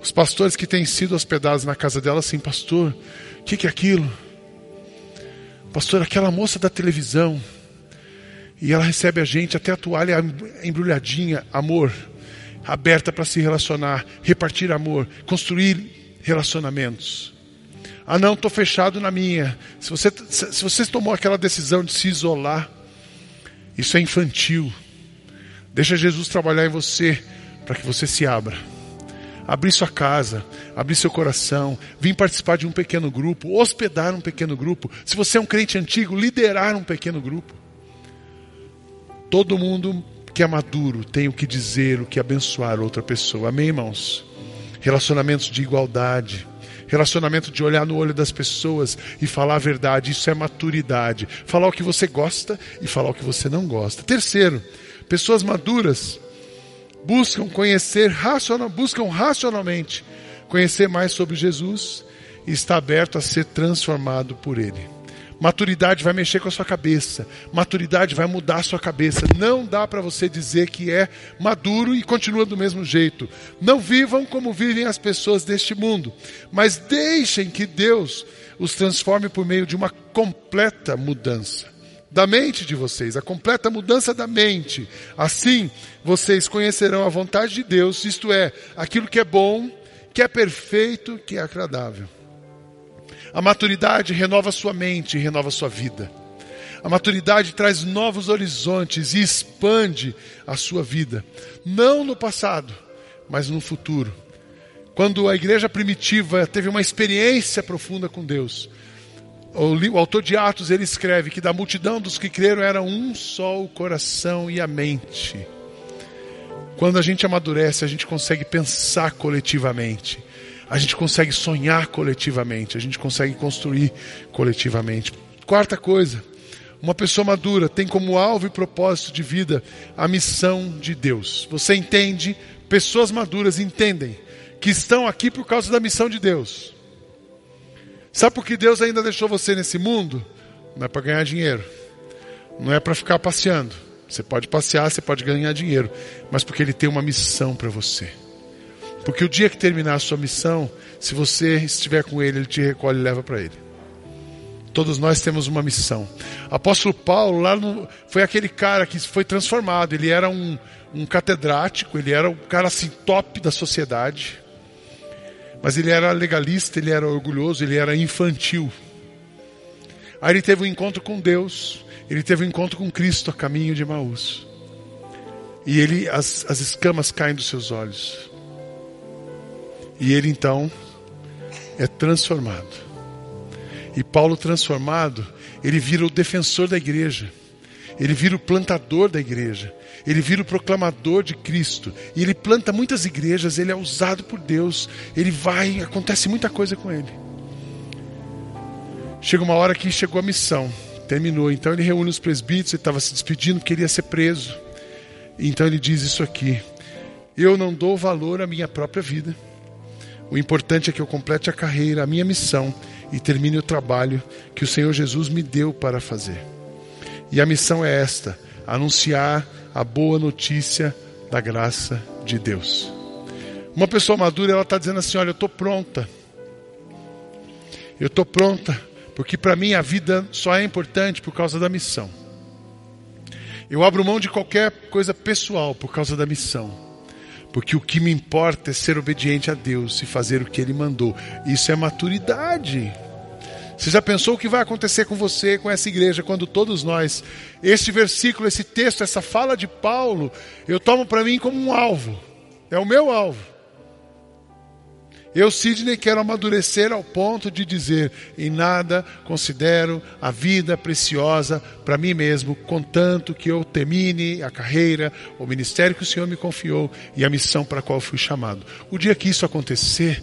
Os pastores que têm sido hospedados na casa dela, assim, pastor, o que, que é aquilo? Pastor, aquela moça da televisão. E ela recebe a gente, até a toalha embrulhadinha, amor aberta para se relacionar, repartir amor, construir relacionamentos. Ah, não, estou fechado na minha. Se você, se você tomou aquela decisão de se isolar, isso é infantil. Deixa Jesus trabalhar em você para que você se abra. Abrir sua casa, abrir seu coração, vir participar de um pequeno grupo, hospedar um pequeno grupo. Se você é um crente antigo, liderar um pequeno grupo. Todo mundo que é maduro tem o que dizer, o que abençoar outra pessoa. Amém, irmãos? Relacionamentos de igualdade. Relacionamento de olhar no olho das pessoas e falar a verdade, isso é maturidade. Falar o que você gosta e falar o que você não gosta. Terceiro, pessoas maduras buscam conhecer racional, buscam racionalmente conhecer mais sobre Jesus e está aberto a ser transformado por ele. Maturidade vai mexer com a sua cabeça. Maturidade vai mudar a sua cabeça. Não dá para você dizer que é maduro e continua do mesmo jeito. Não vivam como vivem as pessoas deste mundo, mas deixem que Deus os transforme por meio de uma completa mudança da mente de vocês, a completa mudança da mente. Assim, vocês conhecerão a vontade de Deus, isto é, aquilo que é bom, que é perfeito, que é agradável. A maturidade renova sua mente e renova sua vida. A maturidade traz novos horizontes e expande a sua vida, não no passado, mas no futuro. Quando a igreja primitiva teve uma experiência profunda com Deus, o, autor de Atos ele escreve que da multidão dos que creram era um só o coração e a mente. Quando a gente amadurece, a gente consegue pensar coletivamente. A gente consegue sonhar coletivamente, a gente consegue construir coletivamente. Quarta coisa, uma pessoa madura tem como alvo e propósito de vida a missão de Deus. Você entende? Pessoas maduras entendem que estão aqui por causa da missão de Deus. Sabe por que Deus ainda deixou você nesse mundo? Não é para ganhar dinheiro, não é para ficar passeando. Você pode passear, você pode ganhar dinheiro, mas porque Ele tem uma missão para você. Porque o dia que terminar a sua missão, se você estiver com ele, ele te recolhe e leva para ele. Todos nós temos uma missão. Apóstolo Paulo lá no, foi aquele cara que foi transformado. Ele era um, um catedrático, ele era um cara assim top da sociedade. Mas ele era legalista, ele era orgulhoso, ele era infantil. Aí ele teve um encontro com Deus, ele teve um encontro com Cristo a caminho de Maús. E ele as, as escamas caem dos seus olhos. E ele então é transformado. E Paulo transformado, ele vira o defensor da igreja. Ele vira o plantador da igreja. Ele vira o proclamador de Cristo. E ele planta muitas igrejas, ele é usado por Deus. Ele vai, acontece muita coisa com ele. Chega uma hora que chegou a missão, terminou. Então ele reúne os presbíteros, ele estava se despedindo porque ele ia ser preso. Então ele diz isso aqui: Eu não dou valor à minha própria vida o importante é que eu complete a carreira, a minha missão e termine o trabalho que o Senhor Jesus me deu para fazer. E a missão é esta: anunciar a boa notícia da graça de Deus. Uma pessoa madura, ela está dizendo assim: Olha, eu estou pronta. Eu estou pronta, porque para mim a vida só é importante por causa da missão. Eu abro mão de qualquer coisa pessoal por causa da missão. Porque o que me importa é ser obediente a Deus e fazer o que Ele mandou. Isso é maturidade. Você já pensou o que vai acontecer com você, com essa igreja, quando todos nós, este versículo, esse texto, essa fala de Paulo, eu tomo para mim como um alvo. É o meu alvo. Eu, Sidney, quero amadurecer ao ponto de dizer: em nada considero a vida preciosa para mim mesmo, contanto que eu termine a carreira, o ministério que o Senhor me confiou e a missão para a qual fui chamado. O dia que isso acontecer,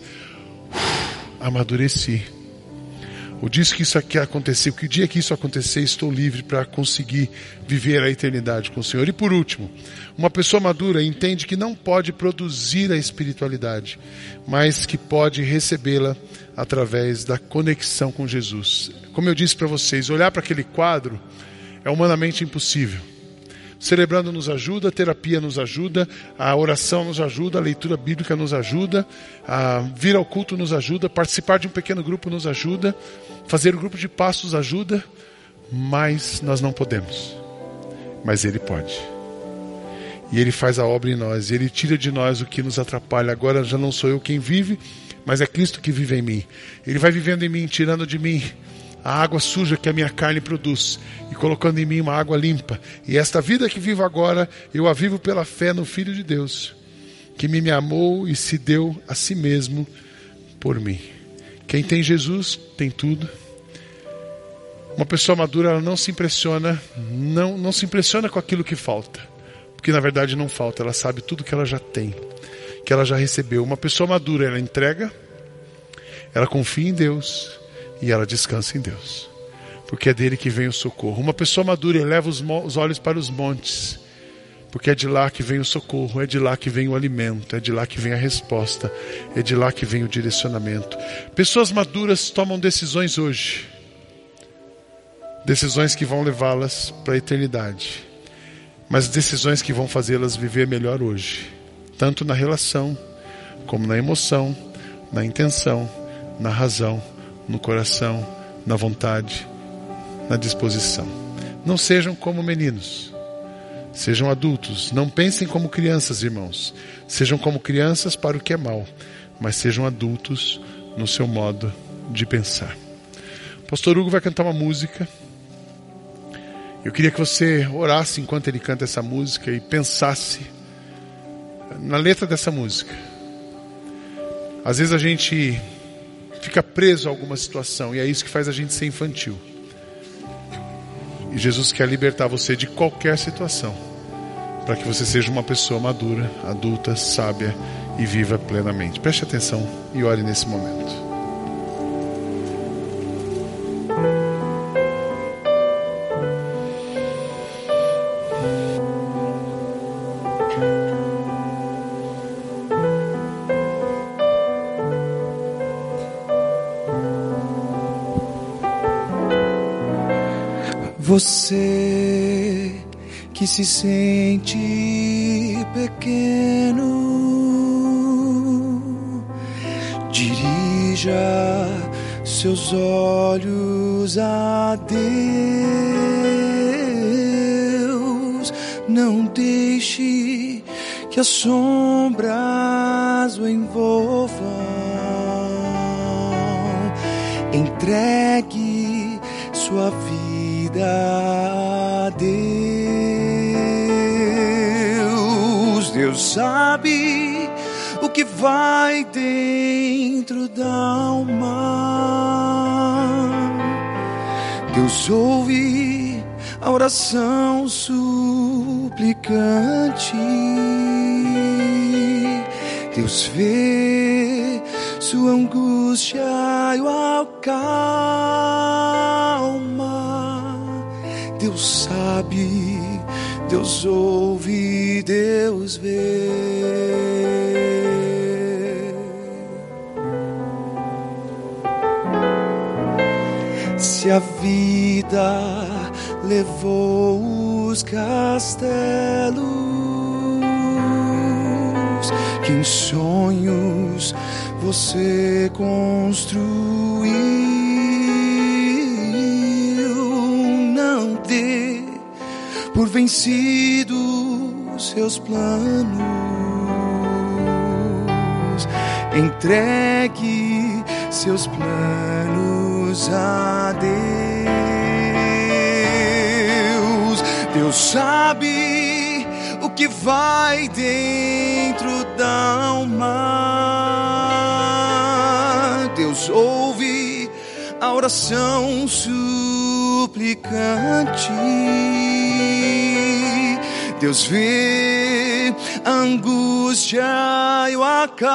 amadureci o dia que isso aqui acontecer, que o dia que isso acontecer, estou livre para conseguir viver a eternidade com o Senhor. E por último, uma pessoa madura entende que não pode produzir a espiritualidade, mas que pode recebê-la através da conexão com Jesus. Como eu disse para vocês, olhar para aquele quadro é humanamente impossível. Celebrando nos ajuda, a terapia nos ajuda, a oração nos ajuda, a leitura bíblica nos ajuda, a vir ao culto nos ajuda, participar de um pequeno grupo nos ajuda, fazer um grupo de passos ajuda, mas nós não podemos. Mas Ele pode. E Ele faz a obra em nós, e Ele tira de nós o que nos atrapalha. Agora já não sou eu quem vive, mas é Cristo que vive em mim. Ele vai vivendo em mim, tirando de mim a água suja que a minha carne produz e colocando em mim uma água limpa. E esta vida que vivo agora, eu a vivo pela fé no Filho de Deus, que me amou e se deu a si mesmo por mim. Quem tem Jesus tem tudo. Uma pessoa madura ela não se impressiona, não, não se impressiona com aquilo que falta, porque na verdade não falta, ela sabe tudo que ela já tem, que ela já recebeu. Uma pessoa madura ela entrega, ela confia em Deus, e ela descansa em Deus, porque é dele que vem o socorro. Uma pessoa madura eleva os, os olhos para os montes, porque é de lá que vem o socorro, é de lá que vem o alimento, é de lá que vem a resposta, é de lá que vem o direcionamento. Pessoas maduras tomam decisões hoje. decisões que vão levá-las para a eternidade, mas decisões que vão fazê-las viver melhor hoje, tanto na relação, como na emoção, na intenção, na razão, no coração, na vontade, na disposição. Não sejam como meninos, sejam adultos. Não pensem como crianças, irmãos. Sejam como crianças para o que é mal, mas sejam adultos no seu modo de pensar. O pastor Hugo vai cantar uma música. Eu queria que você orasse enquanto ele canta essa música e pensasse na letra dessa música. Às vezes a gente fica preso a alguma situação e é isso que faz a gente ser infantil. E Jesus quer libertar você de qualquer situação, para que você seja uma pessoa madura, adulta, sábia e viva plenamente. Preste atenção e ore nesse momento. Você que se sente pequeno, dirija seus olhos a Deus. Não deixe que as sombras o envolvam. Vai dentro da alma. Deus ouve a oração suplicante. Deus vê sua angústia e o acalma. Deus sabe, Deus ouve, Se a vida levou os castelos. Que em sonhos você construiu. Por vencidos seus planos. Entregue seus planos a Deus. Deus sabe o que vai dentro da alma. Deus ouve a oração suplicante Deus vê a angústia e o acalma.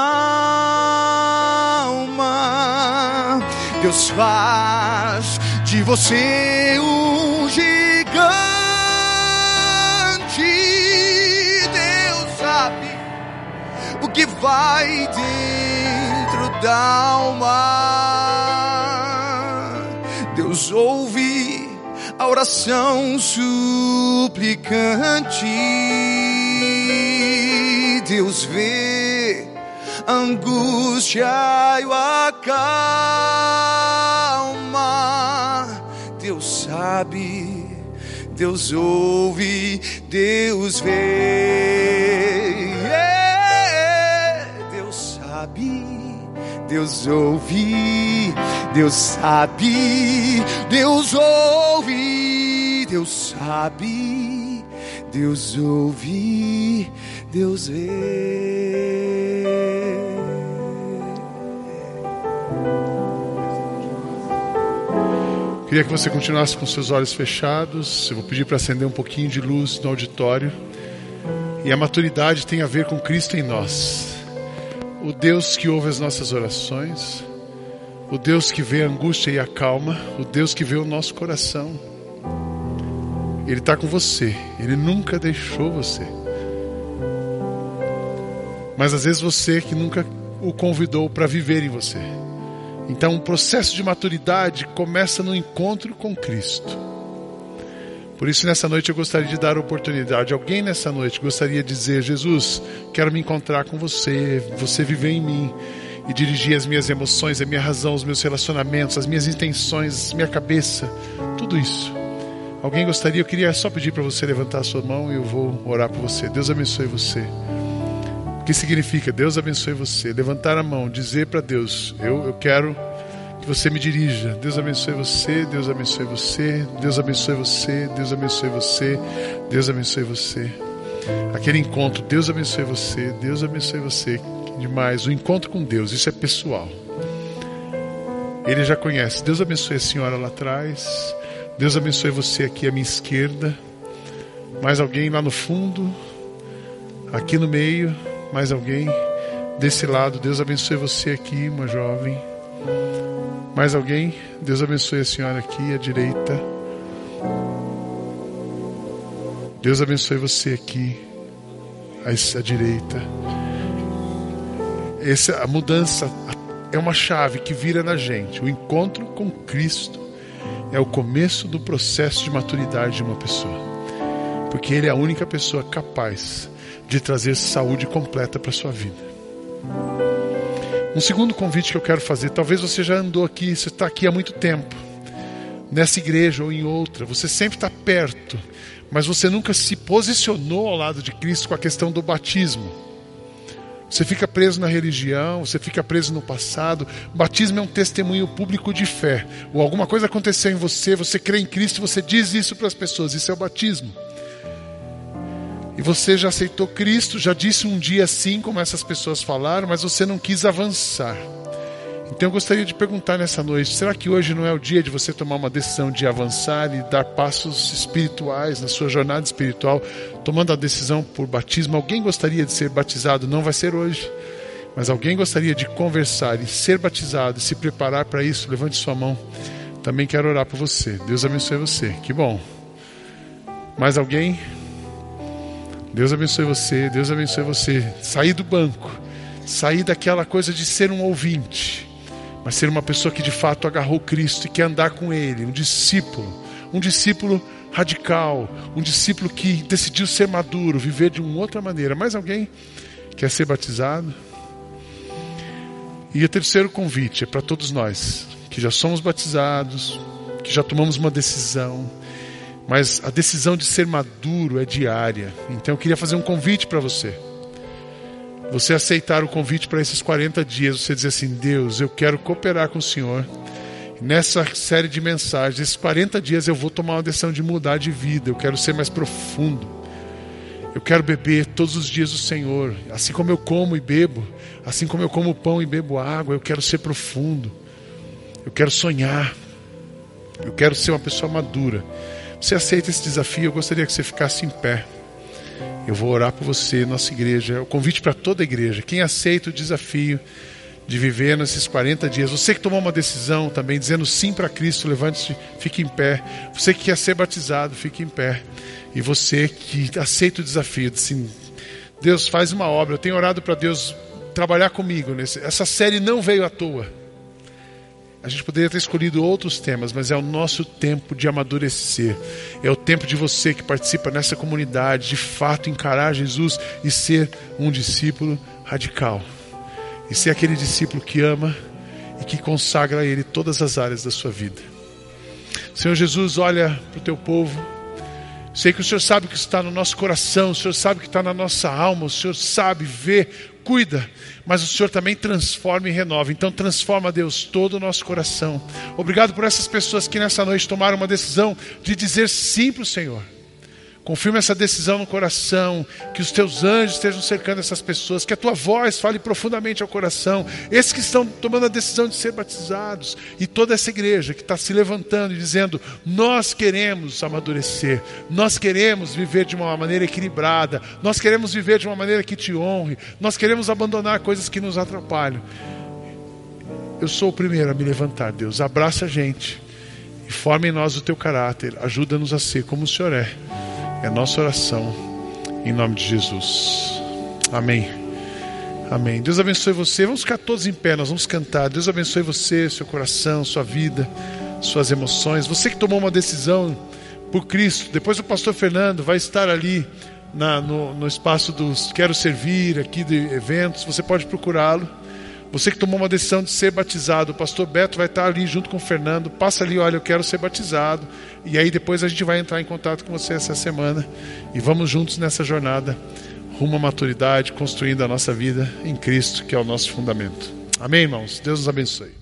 Deus faz de você um gigante. Deus sabe o que vai dentro da alma. Deus ouve a oração suplicante. Deus vê a angústia e o acalma. Sabe, Deus ouve, Deus vê. Deus sabe, Deus ouve, Deus sabe, Deus ouve, Deus sabe, Deus ouve, Deus vê. Queria que você continuasse com seus olhos fechados. Eu vou pedir para acender um pouquinho de luz no auditório. E a maturidade tem a ver com Cristo em nós. O Deus que ouve as nossas orações, o Deus que vê a angústia e a calma, o Deus que vê o nosso coração. Ele está com você, ele nunca deixou você. Mas às vezes você que nunca o convidou para viver em você. Então, o processo de maturidade começa no encontro com Cristo. Por isso, nessa noite, eu gostaria de dar a oportunidade. Alguém nessa noite gostaria de dizer: Jesus, quero me encontrar com você, você viver em mim e dirigir as minhas emoções, a minha razão, os meus relacionamentos, as minhas intenções, minha cabeça, tudo isso. Alguém gostaria? Eu queria só pedir para você levantar a sua mão e eu vou orar por você. Deus abençoe você. O que significa? Deus abençoe você. Levantar a mão, dizer para Deus: eu, eu quero que você me dirija. Deus abençoe você, Deus abençoe você, Deus abençoe você, Deus abençoe você, Deus abençoe você. Aquele encontro, Deus abençoe você, Deus abençoe você. Demais, o encontro com Deus, isso é pessoal. Ele já conhece. Deus abençoe a senhora lá atrás. Deus abençoe você aqui à minha esquerda. Mais alguém lá no fundo. Aqui no meio. Mais alguém desse lado. Deus abençoe você aqui, uma jovem. Mais alguém? Deus abençoe a senhora aqui à direita. Deus abençoe você aqui à, à direita. Essa a mudança é uma chave que vira na gente. O encontro com Cristo é o começo do processo de maturidade de uma pessoa. Porque ele é a única pessoa capaz de trazer saúde completa para sua vida. Um segundo convite que eu quero fazer, talvez você já andou aqui, você está aqui há muito tempo, nessa igreja ou em outra, você sempre está perto, mas você nunca se posicionou ao lado de Cristo com a questão do batismo. Você fica preso na religião, você fica preso no passado. Batismo é um testemunho público de fé. Ou alguma coisa aconteceu em você, você crê em Cristo, você diz isso para as pessoas. Isso é o batismo. E você já aceitou Cristo, já disse um dia sim, como essas pessoas falaram, mas você não quis avançar. Então eu gostaria de perguntar nessa noite: será que hoje não é o dia de você tomar uma decisão de avançar e dar passos espirituais na sua jornada espiritual, tomando a decisão por batismo? Alguém gostaria de ser batizado? Não vai ser hoje, mas alguém gostaria de conversar e ser batizado e se preparar para isso? Levante sua mão. Também quero orar por você. Deus abençoe você. Que bom. Mais alguém? Deus abençoe você, Deus abençoe você. Sair do banco, sair daquela coisa de ser um ouvinte, mas ser uma pessoa que de fato agarrou Cristo e quer andar com Ele, um discípulo, um discípulo radical, um discípulo que decidiu ser maduro, viver de uma outra maneira. Mais alguém quer ser batizado? E o terceiro convite é para todos nós que já somos batizados, que já tomamos uma decisão, mas a decisão de ser maduro é diária. Então eu queria fazer um convite para você. Você aceitar o convite para esses 40 dias, você dizer assim: Deus, eu quero cooperar com o Senhor. Nessa série de mensagens, esses 40 dias eu vou tomar uma decisão de mudar de vida. Eu quero ser mais profundo. Eu quero beber todos os dias o Senhor. Assim como eu como e bebo, assim como eu como pão e bebo água, eu quero ser profundo. Eu quero sonhar. Eu quero ser uma pessoa madura. Você aceita esse desafio? Eu gostaria que você ficasse em pé. Eu vou orar por você, nossa igreja. É o convite para toda a igreja. Quem aceita o desafio de viver nesses 40 dias, você que tomou uma decisão também, dizendo sim para Cristo, levante-se, fique em pé. Você que quer ser batizado, fique em pé. E você que aceita o desafio, de sim, Deus faz uma obra. Eu tenho orado para Deus trabalhar comigo. Nesse, essa série não veio à toa. A gente poderia ter escolhido outros temas, mas é o nosso tempo de amadurecer. É o tempo de você que participa nessa comunidade, de fato encarar Jesus e ser um discípulo radical. E ser aquele discípulo que ama e que consagra a Ele todas as áreas da sua vida. Senhor Jesus, olha para o teu povo. Sei que o Senhor sabe o que está no nosso coração, o Senhor sabe o que está na nossa alma, o Senhor sabe, vê, cuida, mas o Senhor também transforma e renova. Então transforma, Deus, todo o nosso coração. Obrigado por essas pessoas que nessa noite tomaram uma decisão de dizer sim para o Senhor. Confirma essa decisão no coração, que os teus anjos estejam cercando essas pessoas, que a tua voz fale profundamente ao coração. Esses que estão tomando a decisão de ser batizados, e toda essa igreja que está se levantando e dizendo: Nós queremos amadurecer, nós queremos viver de uma maneira equilibrada, nós queremos viver de uma maneira que te honre, nós queremos abandonar coisas que nos atrapalham. Eu sou o primeiro a me levantar, Deus. Abraça a gente e forma em nós o teu caráter, ajuda-nos a ser como o Senhor é. É nossa oração, em nome de Jesus. Amém. Amém. Deus abençoe você. Vamos ficar todos em pé, nós vamos cantar. Deus abençoe você, seu coração, sua vida, suas emoções. Você que tomou uma decisão por Cristo. Depois o pastor Fernando vai estar ali na, no, no espaço dos Quero Servir, aqui de eventos. Você pode procurá-lo. Você que tomou uma decisão de ser batizado, o pastor Beto vai estar ali junto com o Fernando. Passa ali, olha, eu quero ser batizado. E aí depois a gente vai entrar em contato com você essa semana e vamos juntos nessa jornada rumo à maturidade, construindo a nossa vida em Cristo, que é o nosso fundamento. Amém, irmãos? Deus nos abençoe.